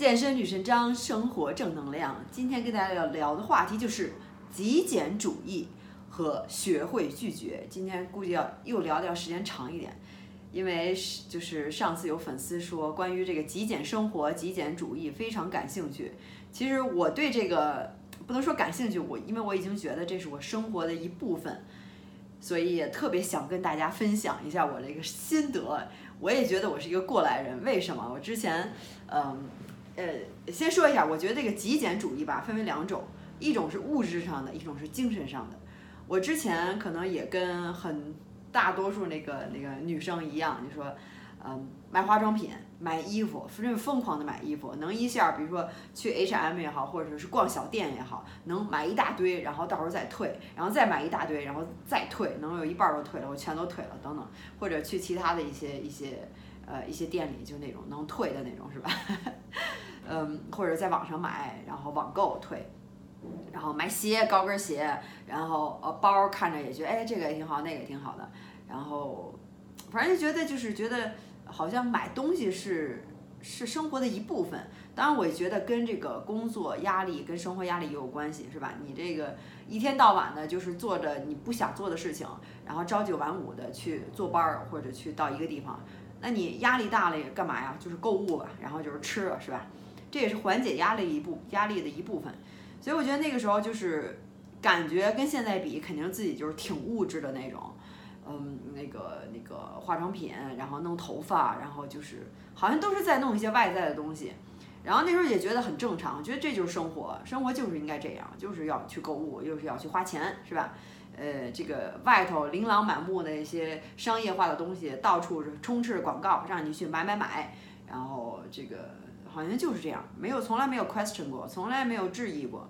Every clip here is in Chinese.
健身女神张，生活正能量。今天跟大家要聊的话题就是极简主义和学会拒绝。今天估计要又聊聊时间长一点，因为是就是上次有粉丝说关于这个极简生活、极简主义非常感兴趣。其实我对这个不能说感兴趣，我因为我已经觉得这是我生活的一部分，所以也特别想跟大家分享一下我这个心得。我也觉得我是一个过来人，为什么？我之前嗯。呃，先说一下，我觉得这个极简主义吧，分为两种，一种是物质上的，一种是精神上的。我之前可能也跟很大多数那个那个女生一样，就说，嗯，买化妆品、买衣服，反正疯狂的买衣服，能一下，比如说去 H&M 也好，或者是逛小店也好，能买一大堆，然后到时候再退，然后再买一大堆，然后再退，能有一半都退了，我全都退了，等等，或者去其他的一些一些呃一些店里，就那种能退的那种，是吧？嗯，或者在网上买，然后网购退，然后买鞋，高跟鞋，然后呃包看着也觉得哎这个也挺好，那个也挺好的，然后反正就觉得就是觉得好像买东西是是生活的一部分。当然我也觉得跟这个工作压力跟生活压力也有关系，是吧？你这个一天到晚的就是做着你不想做的事情，然后朝九晚五的去坐班儿或者去到一个地方，那你压力大了也干嘛呀？就是购物吧，然后就是吃了，是吧？这也是缓解压力一部压力的一部分，所以我觉得那个时候就是感觉跟现在比，肯定自己就是挺物质的那种，嗯，那个那个化妆品，然后弄头发，然后就是好像都是在弄一些外在的东西，然后那时候也觉得很正常，觉得这就是生活，生活就是应该这样，就是要去购物，又是要去花钱，是吧？呃，这个外头琳琅满目的一些商业化的东西，到处是充斥广告，让你去买买买，然后这个。好像就是这样，没有从来没有 question 过，从来没有质疑过。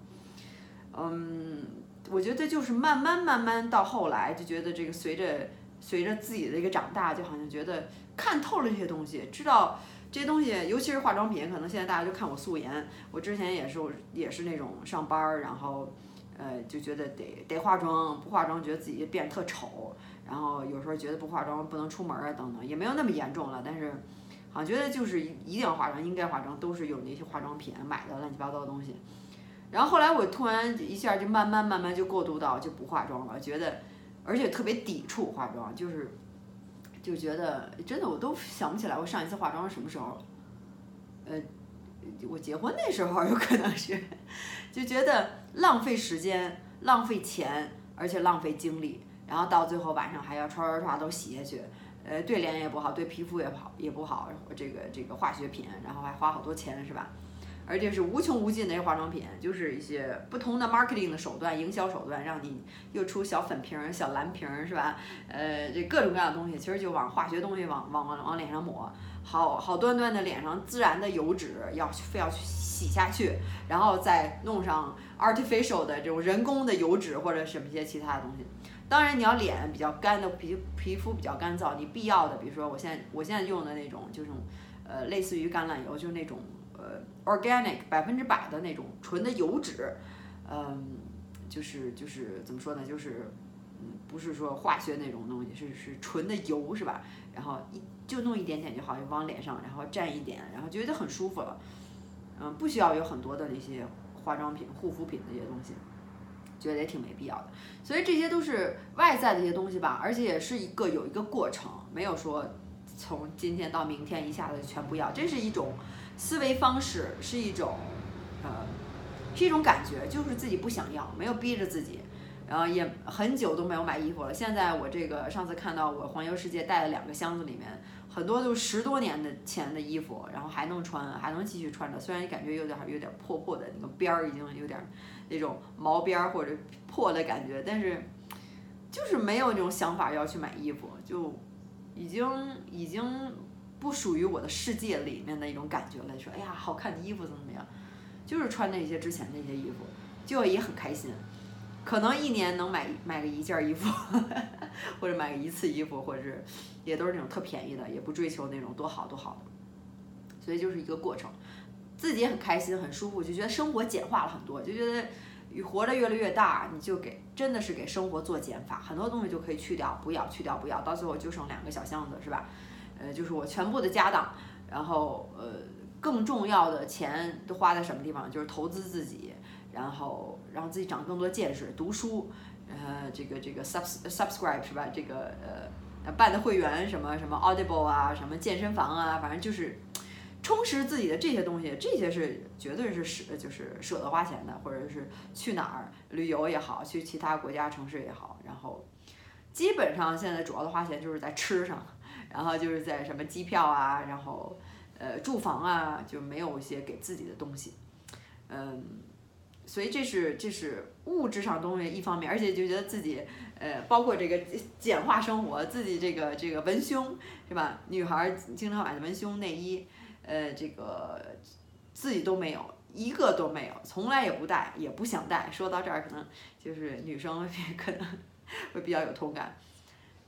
嗯，我觉得就是慢慢慢慢到后来，就觉得这个随着随着自己的一个长大，就好像觉得看透了这些东西，知道这些东西，尤其是化妆品，可能现在大家就看我素颜，我之前也是也是那种上班儿，然后呃就觉得得得化妆，不化妆觉得自己变特丑，然后有时候觉得不化妆不能出门啊等等，也没有那么严重了，但是。好像觉得就是一定要化妆，应该化妆，都是有那些化妆品买的乱七八糟的东西。然后后来我突然一下就慢慢慢慢就过渡到就不化妆了，觉得而且特别抵触化妆，就是就觉得真的我都想不起来我上一次化妆是什么时候。呃，我结婚那时候有可能是，就觉得浪费时间、浪费钱，而且浪费精力，然后到最后晚上还要刷刷刷都洗下去。呃，对脸也不好，对皮肤也不好，也不好。这个这个化学品，然后还花好多钱，是吧？而且是无穷无尽的一些化妆品，就是一些不同的 marketing 的手段、营销手段，让你又出小粉瓶、小蓝瓶，是吧？呃，这各种各样的东西，其实就往化学东西往往往往脸上抹，好好端端的脸上自然的油脂要非要去洗下去，然后再弄上 artificial 的这种人工的油脂或者什么一些其他的东西。当然，你要脸比较干的皮皮肤比较干燥，你必要的，比如说我现在我现在用的那种，就是呃类似于橄榄油，就是那种呃 organic 百分之百的那种纯的油脂，嗯，就是就是怎么说呢，就是嗯不是说化学那种东西，是是纯的油是吧？然后一就弄一点点就好，就往脸上，然后蘸一点，然后觉得很舒服了，嗯，不需要有很多的那些化妆品、护肤品那些东西。觉得也挺没必要的，所以这些都是外在的一些东西吧，而且也是一个有一个过程，没有说从今天到明天一下子全不要，这是一种思维方式，是一种呃，是一种感觉，就是自己不想要，没有逼着自己，然后也很久都没有买衣服了。现在我这个上次看到我环游世界带了两个箱子里面，很多都十多年的前的衣服，然后还能穿，还能继续穿着，虽然感觉有点有点破破的，那个边儿已经有点。那种毛边儿或者破的感觉，但是就是没有那种想法要去买衣服，就已经已经不属于我的世界里面的一种感觉了。说哎呀，好看的衣服怎么怎么样，就是穿那些之前那些衣服，就也很开心。可能一年能买买个一件衣服，或者买个一次衣服，或者是也都是那种特便宜的，也不追求那种多好多好的，所以就是一个过程。自己也很开心，很舒服，就觉得生活简化了很多，就觉得活得越来越大，你就给真的是给生活做减法，很多东西就可以去掉，不要去掉，不要，到最后就剩两个小箱子，是吧？呃，就是我全部的家当，然后呃，更重要的钱都花在什么地方？就是投资自己，然后让自己长更多见识，读书，呃，这个这个 sub subscribe 是吧？这个呃办的会员什么什么 Audible 啊，什么健身房啊，反正就是充实自己的这些东西，这些是绝对是舍就是舍得花钱的，或者是去哪儿旅游也好，去其他国家城市也好，然后基本上现在主要的花钱就是在吃上。然后就是在什么机票啊，然后呃住房啊，就没有一些给自己的东西，嗯，所以这是这是物质上东西一方面，而且就觉得自己呃包括这个简化生活，自己这个这个文胸是吧？女孩经常买的文胸内衣，呃这个自己都没有一个都没有，从来也不带，也不想带。说到这儿，可能就是女生 可能会比较有同感。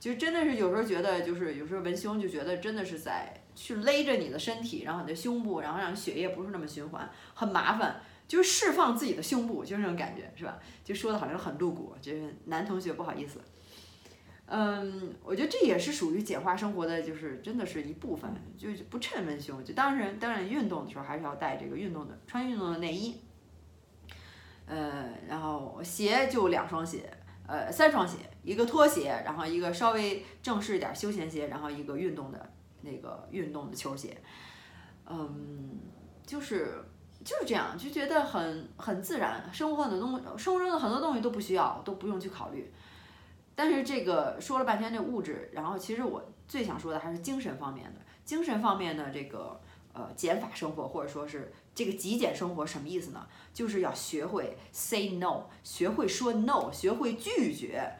就真的是有时候觉得，就是有时候文胸就觉得真的是在去勒着你的身体，然后你的胸部，然后让血液不是那么循环，很麻烦。就是释放自己的胸部，就是这种感觉，是吧？就说的好像很露骨，就是男同学不好意思。嗯，我觉得这也是属于简化生活的，就是真的是一部分，就不衬文胸。就当然，当然运动的时候还是要带这个运动的，穿运动的内衣。呃，然后鞋就两双鞋。呃，三双鞋，一个拖鞋，然后一个稍微正式一点休闲鞋，然后一个运动的那个运动的球鞋，嗯，就是就是这样，就觉得很很自然，生活很多东，生活中的很多东西都不需要，都不用去考虑。但是这个说了半天这物质，然后其实我最想说的还是精神方面的，精神方面的这个呃减法生活，或者说是。这个极简生活什么意思呢？就是要学会 say no，学会说 no，学会拒绝。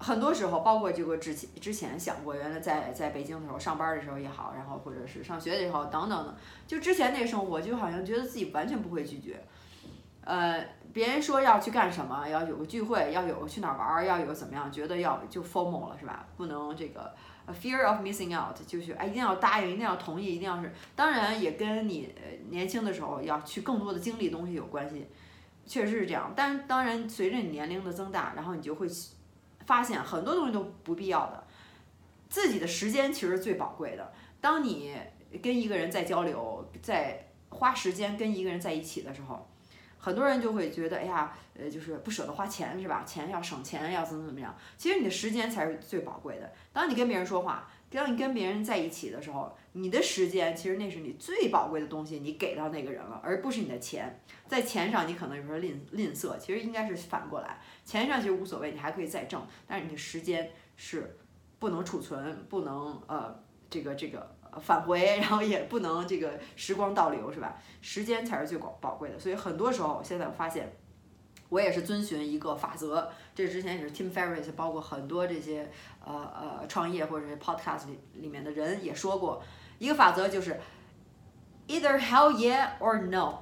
很多时候，包括这个之前之前想过，原来在在北京的时候上班的时候也好，然后或者是上学的时候等等的，就之前那个生活，就好像觉得自己完全不会拒绝。呃，别人说要去干什么，要有个聚会，要有去哪儿玩，要有怎么样，觉得要就 formal 了是吧？不能这个。Fear of missing out，就是哎，一定要答应，一定要同意，一定要是。当然也跟你年轻的时候要去更多的经历东西有关系，确实是这样。但当然，随着你年龄的增大，然后你就会发现很多东西都不必要的。自己的时间其实最宝贵的。当你跟一个人在交流，在花时间跟一个人在一起的时候。很多人就会觉得，哎呀，呃，就是不舍得花钱，是吧？钱要省钱，要怎么怎么样？其实你的时间才是最宝贵的。当你跟别人说话，当你跟别人在一起的时候，你的时间其实那是你最宝贵的东西，你给到那个人了，而不是你的钱。在钱上，你可能有时候吝吝啬，其实应该是反过来，钱上其实无所谓，你还可以再挣，但是你的时间是不能储存，不能呃，这个这个。返回，然后也不能这个时光倒流，是吧？时间才是最宝贵的，所以很多时候，现在我发现，我也是遵循一个法则。这之前也是 Tim Ferriss，包括很多这些呃呃创业或者是 Podcast 里里面的人也说过，一个法则就是 either hell yeah or no，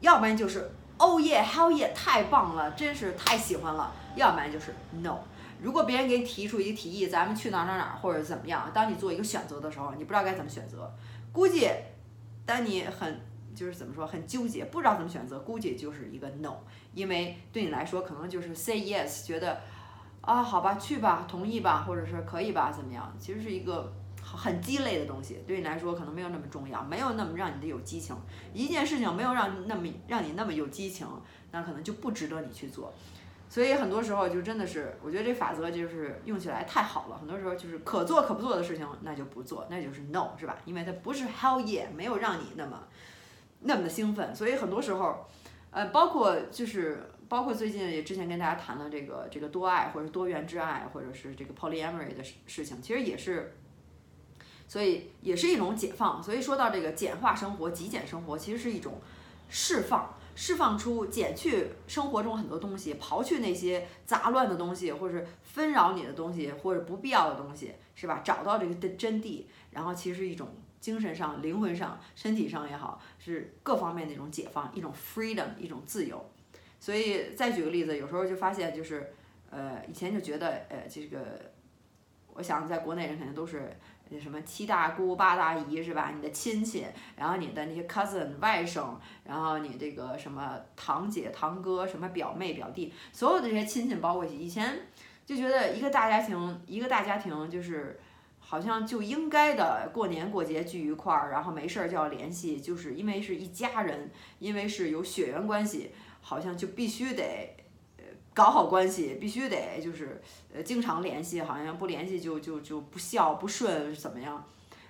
要不然就是 oh yeah hell yeah 太棒了，真是太喜欢了，要不然就是 no。如果别人给你提出一个提议，咱们去哪哪哪或者怎么样，当你做一个选择的时候，你不知道该怎么选择，估计当你很就是怎么说很纠结，不知道怎么选择，估计就是一个 no，因为对你来说可能就是 say yes，觉得啊好吧去吧，同意吧，或者是可以吧，怎么样，其实是一个很鸡肋的东西，对你来说可能没有那么重要，没有那么让你的有激情，一件事情没有让那么让你那么有激情，那可能就不值得你去做。所以很多时候就真的是，我觉得这法则就是用起来太好了。很多时候就是可做可不做的事情，那就不做，那就是 no，是吧？因为它不是 hell yeah，没有让你那么那么的兴奋。所以很多时候，呃，包括就是包括最近也之前跟大家谈了这个这个多爱或者多元之爱，或者是这个 polyamory 的事事情，其实也是，所以也是一种解放。所以说到这个简化生活、极简生活，其实是一种释放。释放出、减去生活中很多东西，刨去那些杂乱的东西，或者是纷扰你的东西，或者不必要的东西，是吧？找到这个的真谛，然后其实是一种精神上、灵魂上、身体上也好，是各方面的一种解放，一种 freedom，一种自由。所以再举个例子，有时候就发现，就是呃，以前就觉得，呃，这个，我想在国内人肯定都是。什么七大姑八大姨是吧？你的亲戚，然后你的那些 cousin 外甥，然后你这个什么堂姐堂哥，什么表妹表弟，所有的这些亲戚包括，以前就觉得一个大家庭，一个大家庭就是好像就应该的过年过节聚一块儿，然后没事儿就要联系，就是因为是一家人，因为是有血缘关系，好像就必须得呃搞好关系，必须得就是呃经常联系，好像不联系就就就不孝不顺怎么样？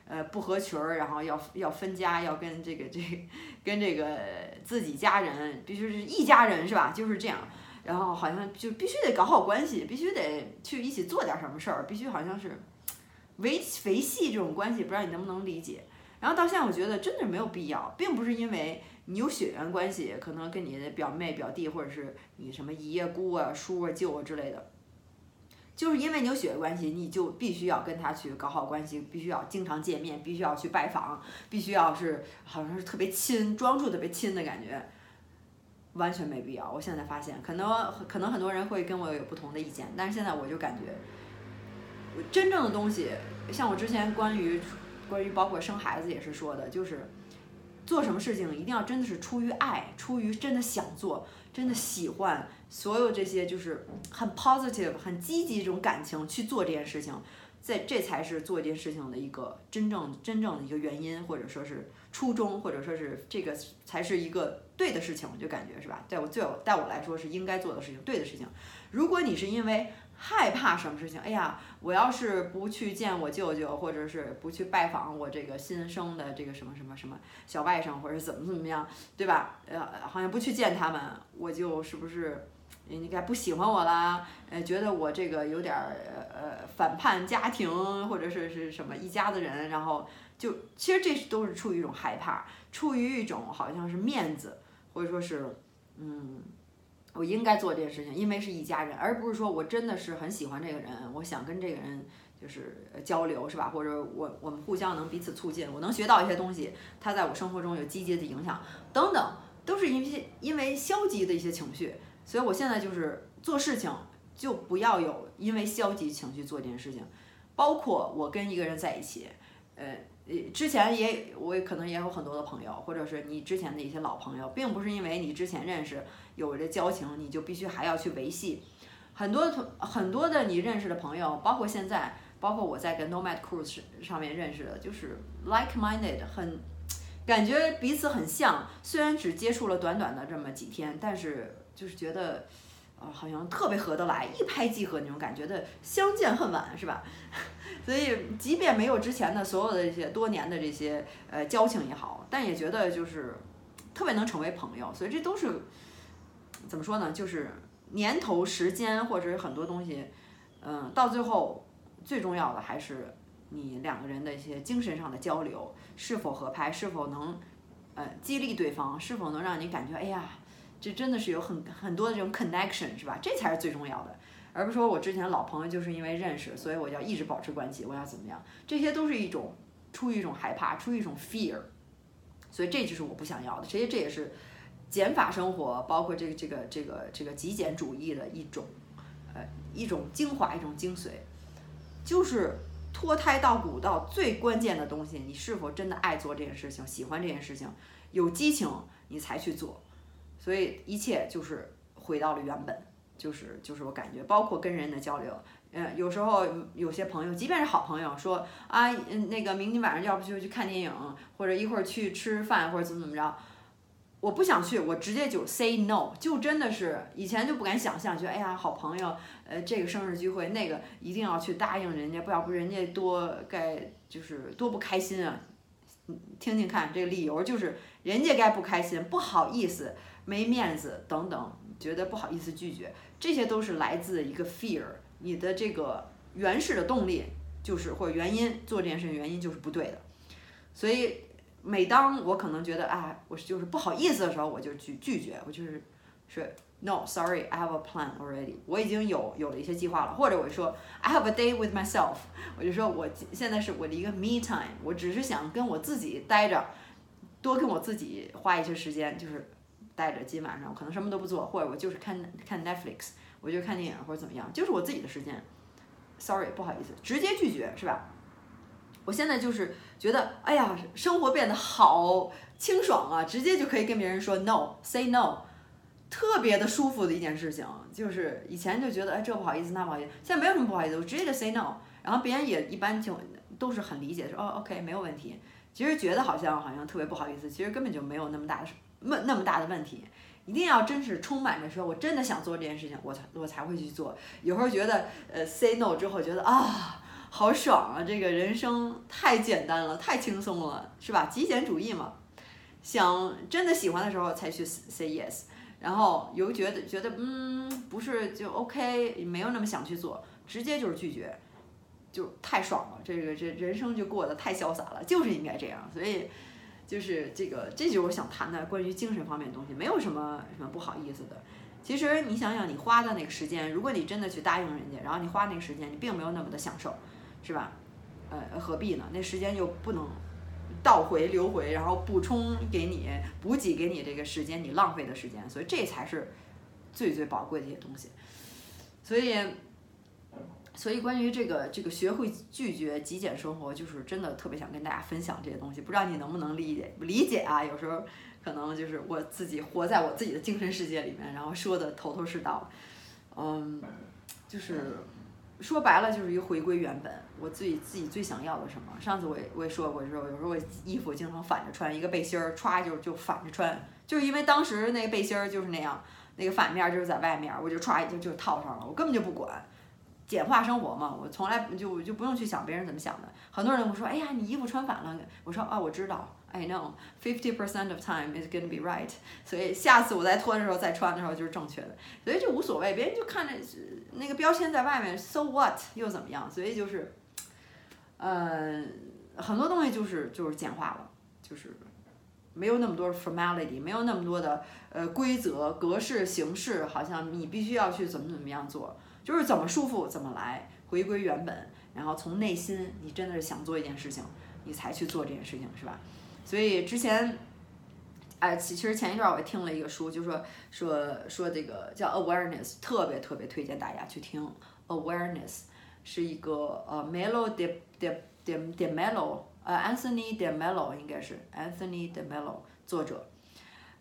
呃不合群儿，然后要要分家，要跟这个这跟这个自己家人必须是一家人是吧？就是这样。然后好像就必须得搞好关系，必须得去一起做点什么事儿，必须好像是维维系这种关系，不知道你能不能理解。然后到现在，我觉得真的没有必要，并不是因为你有血缘关系，可能跟你的表妹、表弟，或者是你什么姨呀、姑啊、叔啊、舅啊之类的，就是因为你有血缘关系，你就必须要跟他去搞好关系，必须要经常见面，必须要去拜访，必须要是好像是特别亲，装出特别亲的感觉。完全没必要。我现在发现，可能可能很多人会跟我有不同的意见，但是现在我就感觉，真正的东西，像我之前关于关于包括生孩子也是说的，就是做什么事情一定要真的是出于爱，出于真的想做，真的喜欢，所有这些就是很 positive、很积极这种感情去做这件事情，在这才是做一件事情的一个真正真正的一个原因，或者说是初衷，或者说是这个才是一个。对的事情，我就感觉是吧？在我最我，在我来说是应该做的事情，对的事情。如果你是因为害怕什么事情，哎呀，我要是不去见我舅舅，或者是不去拜访我这个新生的这个什么什么什么小外甥，或者怎么怎么样，对吧？呃，好像不去见他们，我就是不是应该不喜欢我啦？呃，觉得我这个有点儿呃反叛家庭，或者是是什么一家子人，然后就其实这都是出于一种害怕，出于一种好像是面子。或者说是，嗯，我应该做这件事情，因为是一家人，而不是说我真的是很喜欢这个人，我想跟这个人就是交流，是吧？或者我我们互相能彼此促进，我能学到一些东西，他在我生活中有积极的影响，等等，都是因为因为消极的一些情绪，所以我现在就是做事情就不要有因为消极情绪做这件事情，包括我跟一个人在一起，呃。之前也我也可能也有很多的朋友，或者是你之前的一些老朋友，并不是因为你之前认识有这交情，你就必须还要去维系。很多同很多的你认识的朋友，包括现在，包括我在跟 Nomad Cruise 上面认识的，就是 like-minded，很感觉彼此很像。虽然只接触了短短的这么几天，但是就是觉得，呃，好像特别合得来，一拍即合那种感觉的，相见恨晚，是吧？所以，即便没有之前的所有的这些多年的这些呃交情也好，但也觉得就是特别能成为朋友。所以这都是怎么说呢？就是年头、时间或者是很多东西，嗯，到最后最重要的还是你两个人的一些精神上的交流是否合拍，是否能呃激励对方，是否能让你感觉哎呀，这真的是有很很多的这种 connection 是吧？这才是最重要的。而不是说我之前老朋友就是因为认识，所以我要一直保持关系，我要怎么样？这些都是一种出于一种害怕，出于一种 fear，所以这就是我不想要的。其实这也是减法生活，包括这个这个这个这个极简主义的一种呃一种精华，一种精髓，就是脱胎到骨到最关键的东西，你是否真的爱做这件事情，喜欢这件事情，有激情，你才去做。所以一切就是回到了原本。就是就是我感觉，包括跟人的交流，嗯，有时候有些朋友，即便是好朋友，说啊，嗯，那个明天晚上要不就去看电影，或者一会儿去吃饭，或者怎么怎么着，我不想去，我直接就 say no，就真的是以前就不敢想象，觉得哎呀，好朋友，呃，这个生日聚会，那个一定要去答应人家，不要不人家多该就是多不开心啊，听听看这个理由，就是人家该不开心，不好意思，没面子等等，觉得不好意思拒绝。这些都是来自一个 fear，你的这个原始的动力就是或者原因做这件事情原因就是不对的，所以每当我可能觉得啊，我就是不好意思的时候，我就去拒绝，我就是说 no sorry I have a plan already，我已经有有了一些计划了，或者我说 I have a day with myself，我就说我现在是我的一个 me time，我只是想跟我自己待着，多跟我自己花一些时间，就是。待着，今晚上可能什么都不做，或者我就是看看 Netflix，我就看电影或者怎么样，就是我自己的时间。Sorry，不好意思，直接拒绝是吧？我现在就是觉得，哎呀，生活变得好清爽啊，直接就可以跟别人说 no，say no，特别的舒服的一件事情。就是以前就觉得，哎，这不好意思，那不好意思，现在没有什么不好意思，我直接就 say no，然后别人也一般就都是很理解，说哦，OK，没有问题。其实觉得好像好像特别不好意思，其实根本就没有那么大的那那么大的问题。一定要真是充满着说，我真的想做这件事情，我才我才会去做。有时候觉得呃 say no 之后觉得啊好爽啊，这个人生太简单了，太轻松了，是吧？极简主义嘛，想真的喜欢的时候才去 say yes，然后有觉得觉得嗯不是就 OK，没有那么想去做，直接就是拒绝，就太爽了。这个这人生就过得太潇洒了，就是应该这样。所以。就是这个，这就是我想谈的关于精神方面的东西，没有什么什么不好意思的。其实你想想，你花的那个时间，如果你真的去答应人家，然后你花那个时间，你并没有那么的享受，是吧？呃，何必呢？那时间又不能倒回流回，然后补充给你补给给你这个时间，你浪费的时间，所以这才是最最宝贵的一些东西。所以。所以，关于这个这个学会拒绝极简生活，就是真的特别想跟大家分享这些东西。不知道你能不能理解理解啊？有时候可能就是我自己活在我自己的精神世界里面，然后说的头头是道。嗯，就是说白了，就是一回归原本，我自己自己最想要的什么。上次我也我也说过，说有时候我衣服经常反着穿，一个背心儿歘就就反着穿，就是因为当时那个背心儿就是那样，那个反面就是在外面，我就歘就就套上了，我根本就不管。简化生活嘛，我从来就就不用去想别人怎么想的。很多人会说，哎呀，你衣服穿反了。我说啊，我知道，I know fifty percent of time is gonna be right。所以下次我再脱的时候再穿的时候就是正确的，所以就无所谓，别人就看着那个标签在外面，so what 又怎么样？所以就是，呃，很多东西就是就是简化了，就是没有那么多 formality，没有那么多的呃规则、格式、形式，好像你必须要去怎么怎么样做。就是怎么舒服怎么来，回归原本，然后从内心，你真的是想做一件事情，你才去做这件事情，是吧？所以之前，哎，其其实前一段我也听了一个书，就说说说这个叫 awareness，特别特别推荐大家去听 awareness，是一个呃 Melo de de de de Melo，呃 Anthony de Melo 应该是 Anthony de Melo 作者，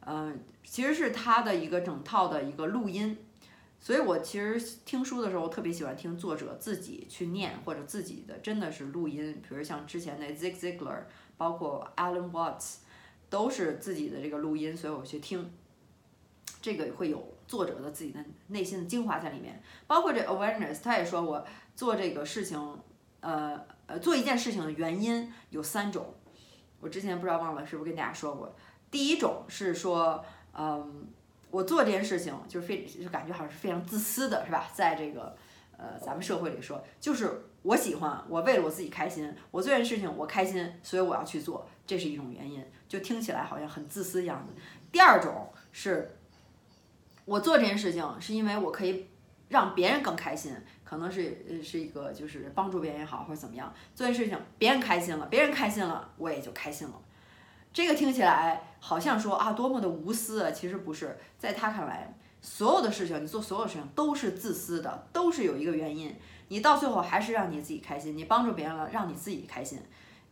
嗯，其实是他的一个整套的一个录音。所以我其实听书的时候，我特别喜欢听作者自己去念，或者自己的真的是录音。比如像之前的 Zig Ziglar，包括 Alan Watts，都是自己的这个录音，所以我去听。这个会有作者的自己的内心的精华在里面。包括这 Awareness，他也说我做这个事情，呃呃，做一件事情的原因有三种。我之前不知道忘了是不是跟大家说过。第一种是说，嗯。我做这件事情就是非就感觉好像是非常自私的，是吧？在这个呃咱们社会里说，就是我喜欢，我为了我自己开心，我做这件事情我开心，所以我要去做，这是一种原因，就听起来好像很自私一样的。第二种是，我做这件事情是因为我可以让别人更开心，可能是是一个就是帮助别人也好或者怎么样，做件事情别人开心了，别人开心了，我也就开心了。这个听起来好像说啊，多么的无私啊！其实不是，在他看来，所有的事情，你做所有事情都是自私的，都是有一个原因。你到最后还是让你自己开心，你帮助别人了，让你自己开心。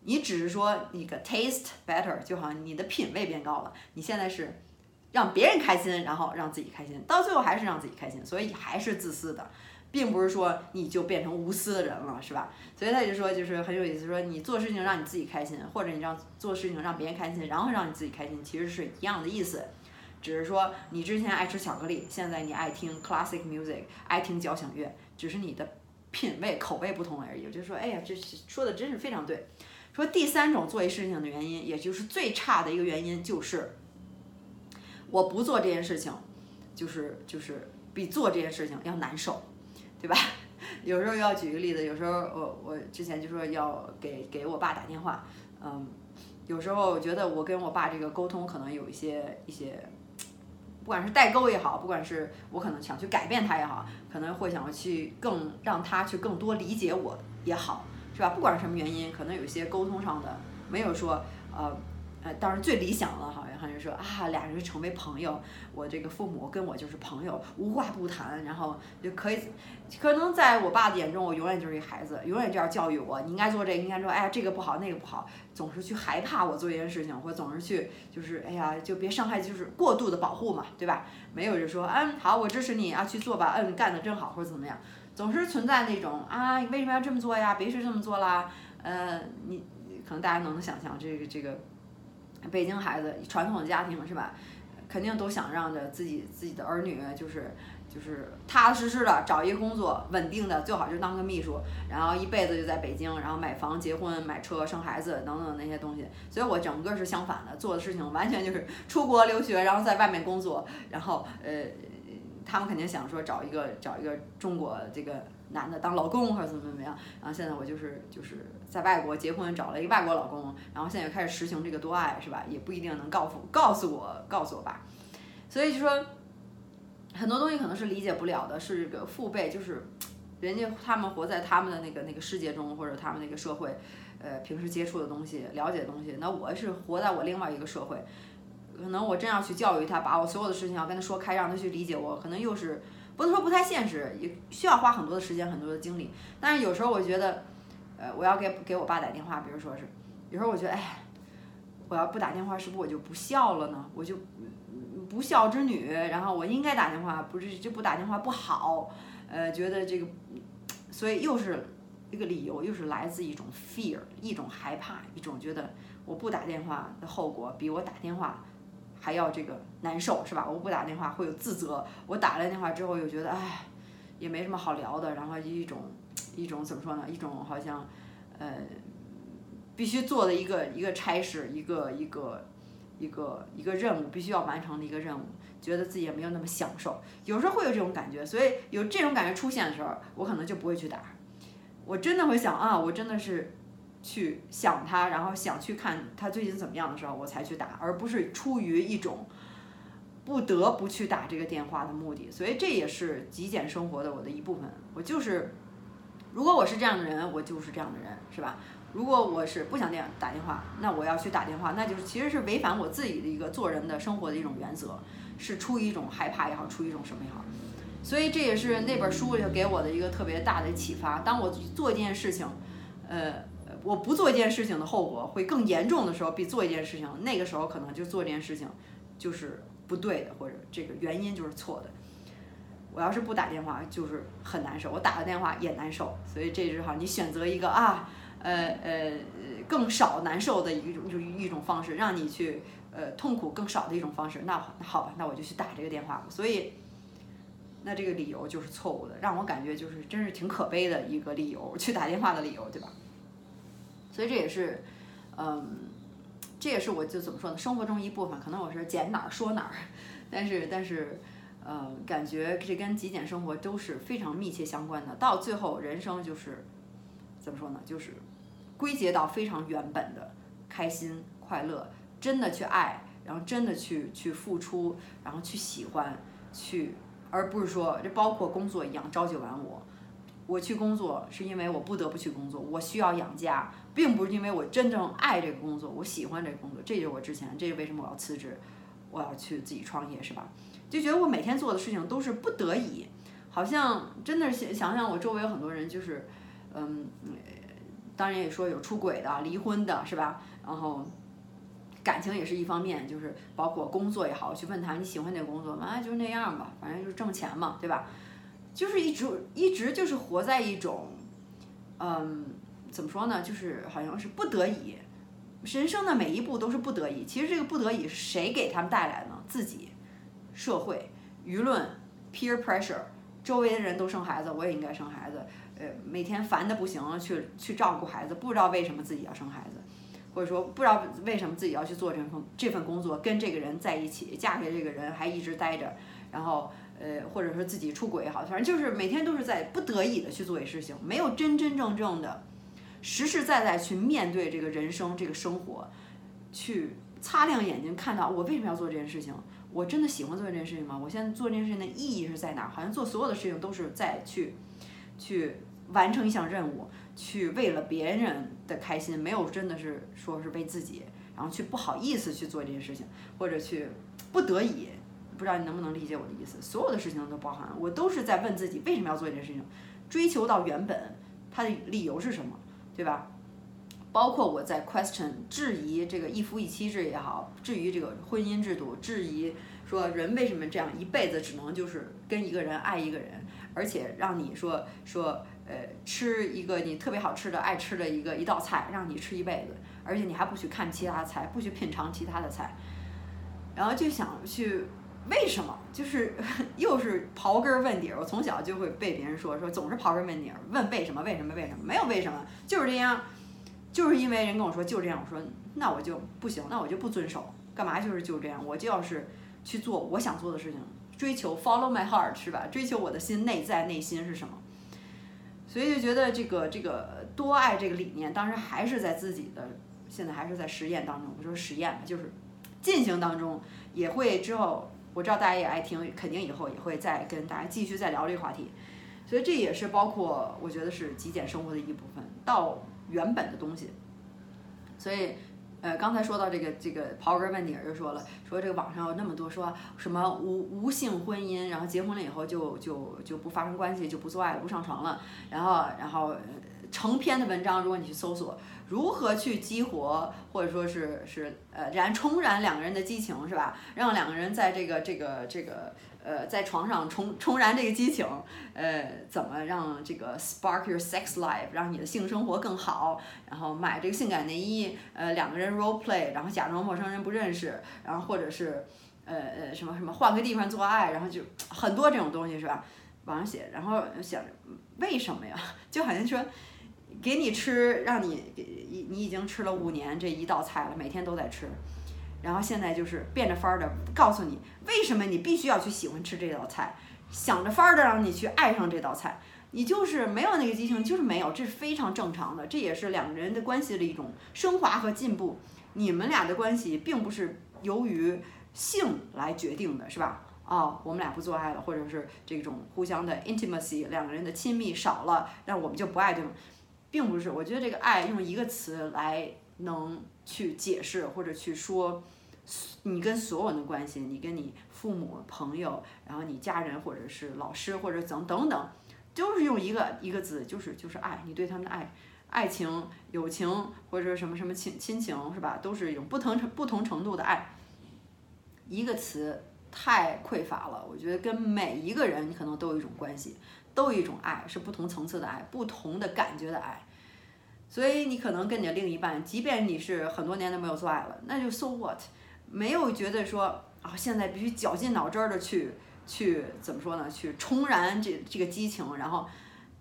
你只是说那个 taste better，就好像你的品味变高了。你现在是让别人开心，然后让自己开心，到最后还是让自己开心，所以还是自私的。并不是说你就变成无私的人了，是吧？所以他就说，就是很有意思，说你做事情让你自己开心，或者你让做事情让别人开心，然后让你自己开心，其实是一样的意思。只是说你之前爱吃巧克力，现在你爱听 classic music，爱听交响乐，只是你的品味口味不同而已。就是说，哎呀，这说的真是非常对。说第三种做一事情的原因，也就是最差的一个原因，就是我不做这件事情，就是就是比做这件事情要难受。对吧？有时候要举个例子，有时候我我之前就说要给给我爸打电话，嗯，有时候我觉得我跟我爸这个沟通可能有一些一些，不管是代沟也好，不管是我可能想去改变他也好，可能会想要去更让他去更多理解我也好，是吧？不管是什么原因，可能有些沟通上的没有说呃。呃，当然最理想了，哈像好像说啊，俩人成为朋友，我这个父母跟我就是朋友，无话不谈，然后就可以，可能在我爸的眼中，我永远就是一孩子，永远就要教育我，你应该做这个，应该说，哎呀，这个不好，那个不好，总是去害怕我做一件事情，或总是去就是，哎呀，就别伤害，就是过度的保护嘛，对吧？没有就说，嗯，好，我支持你啊，去做吧，嗯，干得真好，或者怎么样，总是存在那种啊，你为什么要这么做呀？别是这么做啦。呃，你可能大家能想象这个这个北京孩子传统的家庭是吧？肯定都想让着自己自己的儿女就是就是踏踏实实的找一个工作，稳定的，最好就当个秘书，然后一辈子就在北京，然后买房、结婚、买车、生孩子等等那些东西。所以我整个是相反的，做的事情完全就是出国留学，然后在外面工作，然后呃，他们肯定想说找一个找一个中国这个男的当老公或者怎么怎么样。然后现在我就是就是在外国结婚，找了一个外国老公，然后现在又开始实行这个多爱，是吧？也不一定能告诉告诉我告诉我爸。所以就说，很多东西可能是理解不了的，是这个父辈，就是人家他们活在他们的那个那个世界中，或者他们那个社会，呃，平时接触的东西、了解的东西。那我是活在我另外一个社会，可能我真要去教育他，把我所有的事情要跟他说开，让他去理解我，可能又是不能说不太现实，也需要花很多的时间、很多的精力。但是有时候我觉得，呃，我要给给我爸打电话，比如说是，有时候我觉得，哎，我要不打电话，是不是我就不孝了呢？我就。不孝之女，然后我应该打电话，不是就不打电话不好，呃，觉得这个，所以又是一个理由，又是来自一种 fear，一种害怕，一种觉得我不打电话的后果比我打电话还要这个难受，是吧？我不打电话会有自责，我打了电话之后又觉得哎，也没什么好聊的，然后一种一种怎么说呢？一种好像呃必须做的一个一个差事，一个一个。一个一个任务必须要完成的一个任务，觉得自己也没有那么享受，有时候会有这种感觉，所以有这种感觉出现的时候，我可能就不会去打，我真的会想啊，我真的是去想他，然后想去看他最近怎么样的时候，我才去打，而不是出于一种不得不去打这个电话的目的，所以这也是极简生活的我的一部分，我就是，如果我是这样的人，我就是这样的人，是吧？如果我是不想电打电话，那我要去打电话，那就是其实是违反我自己的一个做人的生活的一种原则，是出于一种害怕也好，出于一种什么也好。所以这也是那本书就给我的一个特别大的启发。当我做一件事情，呃，我不做一件事情的后果会更严重的时候，比做一件事情，那个时候可能就做这件事情就是不对的，或者这个原因就是错的。我要是不打电话，就是很难受；我打了电话也难受。所以这只好你选择一个啊。呃呃，更少难受的一种，就一种方式，让你去呃痛苦更少的一种方式。那那好吧，那我就去打这个电话。所以，那这个理由就是错误的，让我感觉就是真是挺可悲的一个理由，去打电话的理由，对吧？所以这也是，嗯，这也是我就怎么说呢？生活中一部分，可能我是捡哪儿说哪儿，但是但是，呃，感觉这跟极简生活都是非常密切相关的。到最后，人生就是怎么说呢？就是。归结到非常原本的开心快乐，真的去爱，然后真的去去付出，然后去喜欢，去，而不是说这包括工作一样朝九晚五。我去工作是因为我不得不去工作，我需要养家，并不是因为我真正爱这个工作，我喜欢这个工作。这就是我之前，这是为什么我要辞职，我要去自己创业，是吧？就觉得我每天做的事情都是不得已，好像真的是想想我周围有很多人就是，嗯。当然也说有出轨的、离婚的，是吧？然后感情也是一方面，就是包括工作也好，去问他你喜欢哪个工作吗？啊，就是那样吧，反正就是挣钱嘛，对吧？就是一直一直就是活在一种，嗯，怎么说呢？就是好像是不得已，人生的每一步都是不得已。其实这个不得已是谁给他们带来的？自己、社会、舆论、peer pressure，周围的人都生孩子，我也应该生孩子。呃，每天烦的不行，去去照顾孩子，不知道为什么自己要生孩子，或者说不知道为什么自己要去做这份这份工作，跟这个人在一起，嫁给这个人还一直待着，然后呃，或者说自己出轨也好，反正就是每天都是在不得已的去做一事情，没有真真正正的实实在在去面对这个人生这个生活，去擦亮眼睛看到我为什么要做这件事情，我真的喜欢做这件事情吗？我现在做这件事情的意义是在哪？好像做所有的事情都是在去去。完成一项任务，去为了别人的开心，没有真的是说是为自己，然后去不好意思去做这件事情，或者去不得已，不知道你能不能理解我的意思？所有的事情都包含，我都是在问自己为什么要做这件事情，追求到原本，它的理由是什么，对吧？包括我在 question 质疑这个一夫一妻制也好，质疑这个婚姻制度，质疑说人为什么这样一辈子只能就是跟一个人爱一个人，而且让你说说。呃，吃一个你特别好吃的、爱吃的一个一道菜，让你吃一辈子，而且你还不许看其他菜，不许品尝其他的菜，然后就想去为什么？就是 又是刨根问底儿。我从小就会被别人说说，总是刨根问底儿，问为什么？为什么？为什么？没有为什么，就是这样，就是因为人跟我说就这样，我说那我就不行，那我就不遵守，干嘛就是就这样，我就要是去做我想做的事情，追求 follow my heart 是吧？追求我的心内在内心是什么？所以就觉得这个这个多爱这个理念，当时还是在自己的，现在还是在实验当中。我说实验吧，就是进行当中也会之后，我知道大家也爱听，肯定以后也会再跟大家继续再聊这个话题。所以这也是包括我觉得是极简生活的一部分，到原本的东西。所以。呃，刚才说到这个这个刨根问底儿，就说了，说这个网上有那么多说什么无无性婚姻，然后结婚了以后就就就不发生关系，就不做爱，不上床了，然后然后成篇的文章，如果你去搜索如何去激活或者说是是呃燃重燃两个人的激情，是吧？让两个人在这个这个这个。呃，在床上重重燃这个激情，呃，怎么让这个 spark your sex life，让你的性生活更好？然后买这个性感内衣，呃，两个人 role play，然后假装陌生人不认识，然后或者是，呃呃什么什么换个地方做爱，然后就很多这种东西是吧？网上写，然后想为什么呀？就好像说，给你吃，让你你你已经吃了五年这一道菜了，每天都在吃。然后现在就是变着法儿的告诉你，为什么你必须要去喜欢吃这道菜，想着法儿的让你去爱上这道菜，你就是没有那个激情，就是没有，这是非常正常的，这也是两个人的关系的一种升华和进步。你们俩的关系并不是由于性来决定的，是吧？哦，我们俩不做爱了，或者是这种互相的 intimacy，两个人的亲密少了，那我们就不爱对吗？并不是，我觉得这个爱用一个词来能去解释或者去说。你跟所有人的关系，你跟你父母、朋友，然后你家人，或者是老师，或者等等等，都是用一个一个字，就是就是爱，你对他们的爱，爱情、友情，或者什么什么亲亲情，是吧？都是一种不同程不同程度的爱。一个词太匮乏了，我觉得跟每一个人你可能都有一种关系，都有一种爱，是不同层次的爱，不同的感觉的爱。所以你可能跟你的另一半，即便你是很多年都没有做爱了，那就 so what。没有觉得说啊，现在必须绞尽脑汁的去去怎么说呢？去重燃这这个激情，然后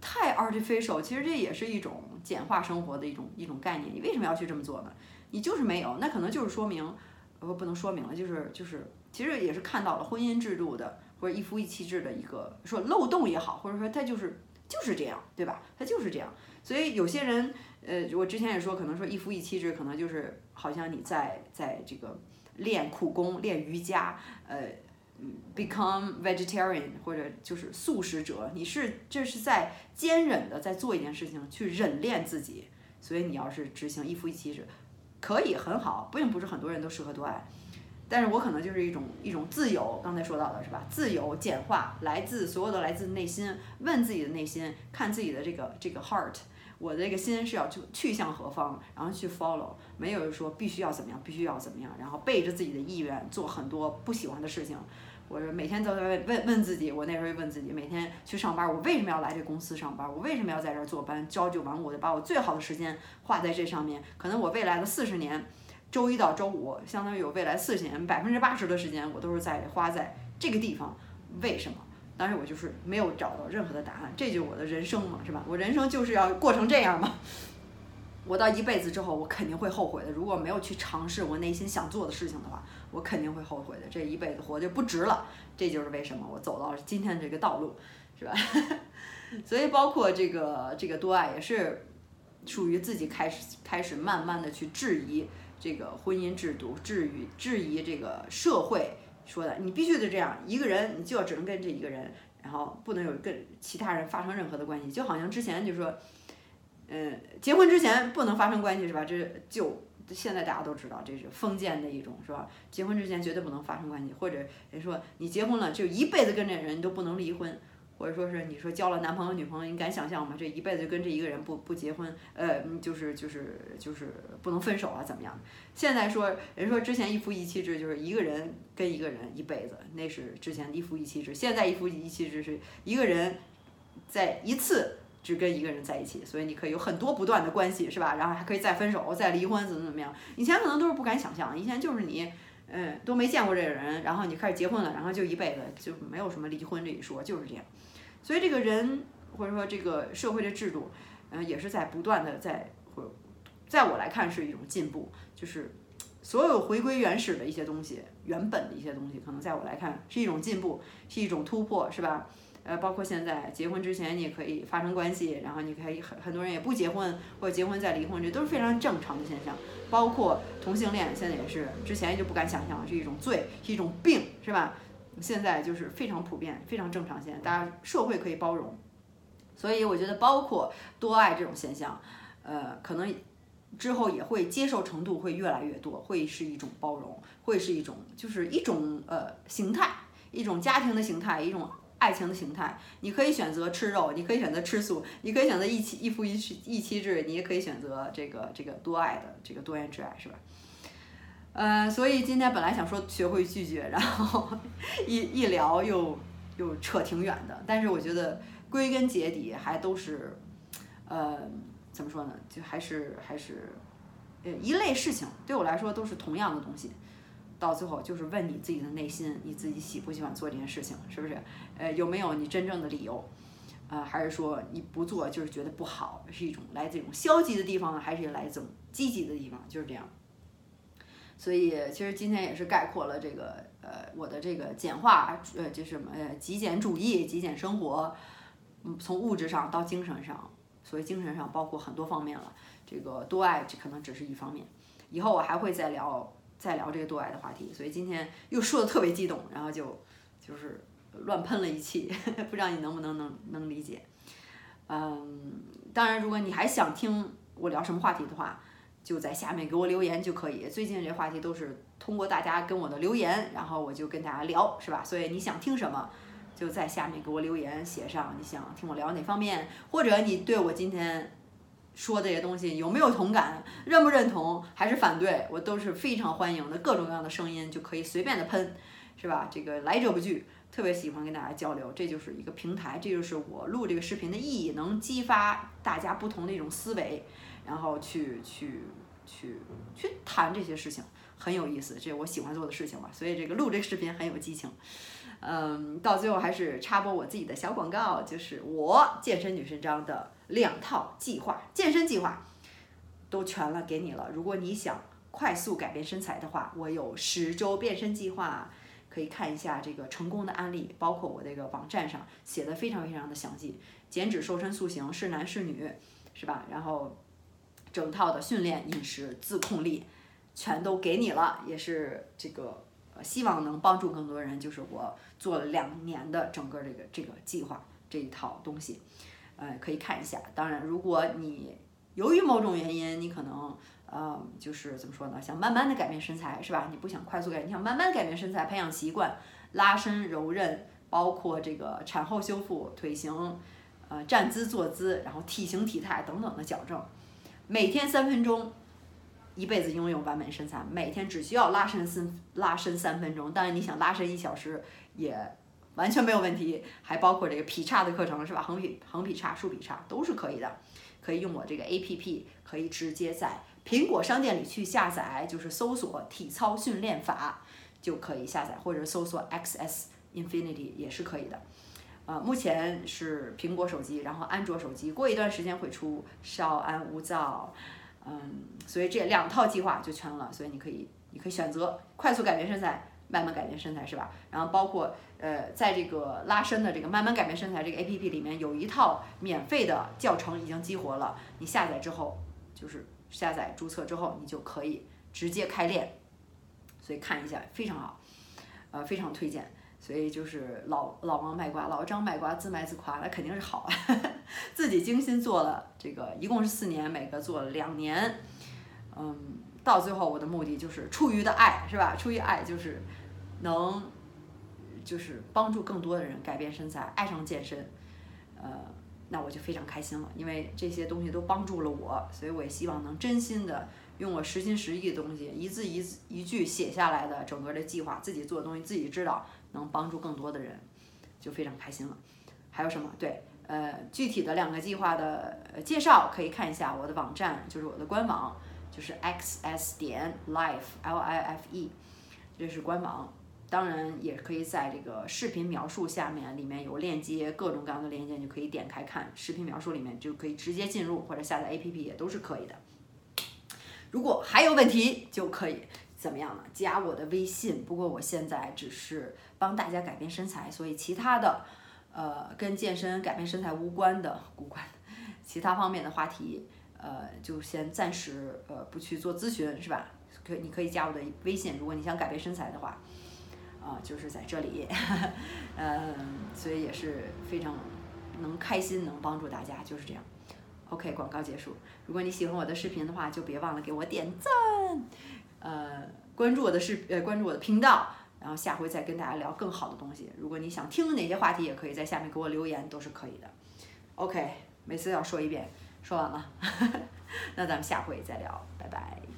太 artificial。其实这也是一种简化生活的一种一种概念。你为什么要去这么做呢？你就是没有，那可能就是说明，呃，不能说明了，就是就是，其实也是看到了婚姻制度的或者一夫一妻制的一个说漏洞也好，或者说它就是就是这样，对吧？它就是这样。所以有些人，呃，我之前也说，可能说一夫一妻制，可能就是好像你在在这个。练苦功，练瑜伽，呃，become vegetarian 或者就是素食者，你是这是在坚忍的在做一件事情，去忍练自己。所以你要是执行一夫一妻制，可以很好，并不是很多人都适合多爱。但是我可能就是一种一种自由，刚才说到的是吧？自由简化，来自所有的来自内心，问自己的内心，看自己的这个这个 heart。我的这个心是要去去向何方，然后去 follow，没有说必须要怎么样，必须要怎么样，然后背着自己的意愿做很多不喜欢的事情。我说每天都在问问问自己，我那时候问自己，每天去上班，我为什么要来这公司上班？我为什么要在这儿坐班？朝九晚五的，把我最好的时间花在这上面。可能我未来的四十年，周一到周五，相当于有未来四十年，百分之八十的时间我都是在花在这个地方。为什么？但是我就是没有找到任何的答案，这就是我的人生嘛，是吧？我人生就是要过成这样嘛。我到一辈子之后，我肯定会后悔的。如果没有去尝试我内心想做的事情的话，我肯定会后悔的。这一辈子活就不值了。这就是为什么我走到今天这个道路，是吧？所以包括这个这个多爱也是属于自己开始开始慢慢的去质疑这个婚姻制度，质疑质疑这个社会。说的，你必须得这样，一个人你就要只能跟这一个人，然后不能有跟其他人发生任何的关系，就好像之前就说，嗯，结婚之前不能发生关系是吧？这就现在大家都知道这是封建的一种是吧？结婚之前绝对不能发生关系，或者人说你结婚了就一辈子跟这人你都不能离婚。或者说是你说交了男朋友女朋友，你敢想象吗？这一辈子就跟这一个人不不结婚，呃，就是就是就是不能分手啊，怎么样？现在说人说之前一夫一妻制就是一个人跟一个人一辈子，那是之前一夫一妻制。现在一夫一妻制是一个人在一次只跟一个人在一起，所以你可以有很多不断的关系，是吧？然后还可以再分手、再离婚，怎么怎么样？以前可能都是不敢想象，以前就是你，嗯，都没见过这个人，然后你开始结婚了，然后就一辈子就没有什么离婚这一说，就是这样。所以这个人或者说这个社会的制度，嗯，也是在不断的在，或在我来看是一种进步，就是所有回归原始的一些东西，原本的一些东西，可能在我来看是一种进步，是一种突破，是吧？呃，包括现在结婚之前你也可以发生关系，然后你可以很很多人也不结婚，或者结婚再离婚，这都是非常正常的现象。包括同性恋现在也是，之前就不敢想象是一种罪，是一种病，是吧？现在就是非常普遍，非常正常。现在大家社会可以包容，所以我觉得包括多爱这种现象，呃，可能之后也会接受程度会越来越多，会是一种包容，会是一种就是一种呃形态，一种家庭的形态，一种。爱情的形态，你可以选择吃肉，你可以选择吃素，你可以选择一妻一夫一妻一妻制，你也可以选择这个这个多爱的这个多元之爱，是吧？呃，所以今天本来想说学会拒绝，然后 一一聊又又扯挺远的，但是我觉得归根结底还都是，呃，怎么说呢？就还是还是呃一类事情，对我来说都是同样的东西。到最后就是问你自己的内心，你自己喜不喜欢做这件事情，是不是？呃，有没有你真正的理由？呃，还是说你不做就是觉得不好，是一种来自一种消极的地方呢，还是来自积极的地方？就是这样。所以其实今天也是概括了这个呃我的这个简化呃就是什么呃极简主义、极简生活，嗯，从物质上到精神上，所以精神上包括很多方面了。这个多爱这可能只是一方面，以后我还会再聊。再聊这个多爱的话题，所以今天又说的特别激动，然后就就是乱喷了一气，不知道你能不能能能理解。嗯，当然，如果你还想听我聊什么话题的话，就在下面给我留言就可以。最近这话题都是通过大家跟我的留言，然后我就跟大家聊，是吧？所以你想听什么，就在下面给我留言，写上你想听我聊哪方面，或者你对我今天。说这些东西有没有同感，认不认同，还是反对，我都是非常欢迎的。各种各样的声音就可以随便的喷，是吧？这个来者不拒，特别喜欢跟大家交流，这就是一个平台，这就是我录这个视频的意义，能激发大家不同的一种思维，然后去去去去谈这些事情，很有意思，这是我喜欢做的事情嘛。所以这个录这个视频很有激情。嗯，到最后还是插播我自己的小广告，就是我健身女神章的两套计划，健身计划都全了给你了。如果你想快速改变身材的话，我有十周变身计划，可以看一下这个成功的案例，包括我这个网站上写的非常非常的详细，减脂、瘦身、塑形，是男是女，是吧？然后整套的训练、饮食、自控力全都给你了，也是这个。希望能帮助更多人，就是我做了两年的整个这个这个计划这一套东西，呃，可以看一下。当然，如果你由于某种原因，你可能呃，就是怎么说呢，想慢慢的改变身材，是吧？你不想快速改，你想慢慢改变身材，培养习惯，拉伸、柔韧，包括这个产后修复、腿型，呃，站姿、坐姿，然后体型、体态等等的矫正，每天三分钟。一辈子拥有完美身材，每天只需要拉伸三拉伸三分钟。当然，你想拉伸一小时也完全没有问题，还包括这个劈叉的课程是吧？横劈横劈叉、竖劈叉都是可以的，可以用我这个 A P P，可以直接在苹果商店里去下载，就是搜索体操训练法就可以下载，或者搜索 X S Infinity 也是可以的。呃，目前是苹果手机，然后安卓手机过一段时间会出，稍安勿躁。嗯，所以这两套计划就全了，所以你可以，你可以选择快速改变身材，慢慢改变身材，是吧？然后包括呃，在这个拉伸的这个慢慢改变身材这个 A P P 里面有一套免费的教程已经激活了，你下载之后就是下载注册之后，你就可以直接开练，所以看一下非常好，呃，非常推荐。所以就是老老王卖瓜，老张卖瓜，自卖自夸，那肯定是好啊。自己精心做了这个，一共是四年，每个做了两年，嗯，到最后我的目的就是出于的爱，是吧？出于爱就是能就是帮助更多的人改变身材，爱上健身，呃，那我就非常开心了，因为这些东西都帮助了我，所以我也希望能真心的用我实心实意的东西，一字一字一句写下来的整个的计划，自己做的东西自己知道。能帮助更多的人，就非常开心了。还有什么？对，呃，具体的两个计划的介绍可以看一下我的网站，就是我的官网，就是 xs 点 life l i f e，这是官网。当然也可以在这个视频描述下面，里面有链接，各种各样的链接，你可以点开看。视频描述里面就可以直接进入，或者下载 APP 也都是可以的。如果还有问题，就可以怎么样呢？加我的微信。不过我现在只是帮大家改变身材，所以其他的，呃，跟健身、改变身材无关的、无关其他方面的话题，呃，就先暂时呃不去做咨询，是吧？可你可以加我的微信，如果你想改变身材的话，啊，就是在这里，嗯，所以也是非常能开心，能帮助大家，就是这样。OK，广告结束。如果你喜欢我的视频的话，就别忘了给我点赞，呃，关注我的视呃关注我的频道，然后下回再跟大家聊更好的东西。如果你想听哪些话题，也可以在下面给我留言，都是可以的。OK，每次要说一遍，说完了，那咱们下回再聊，拜拜。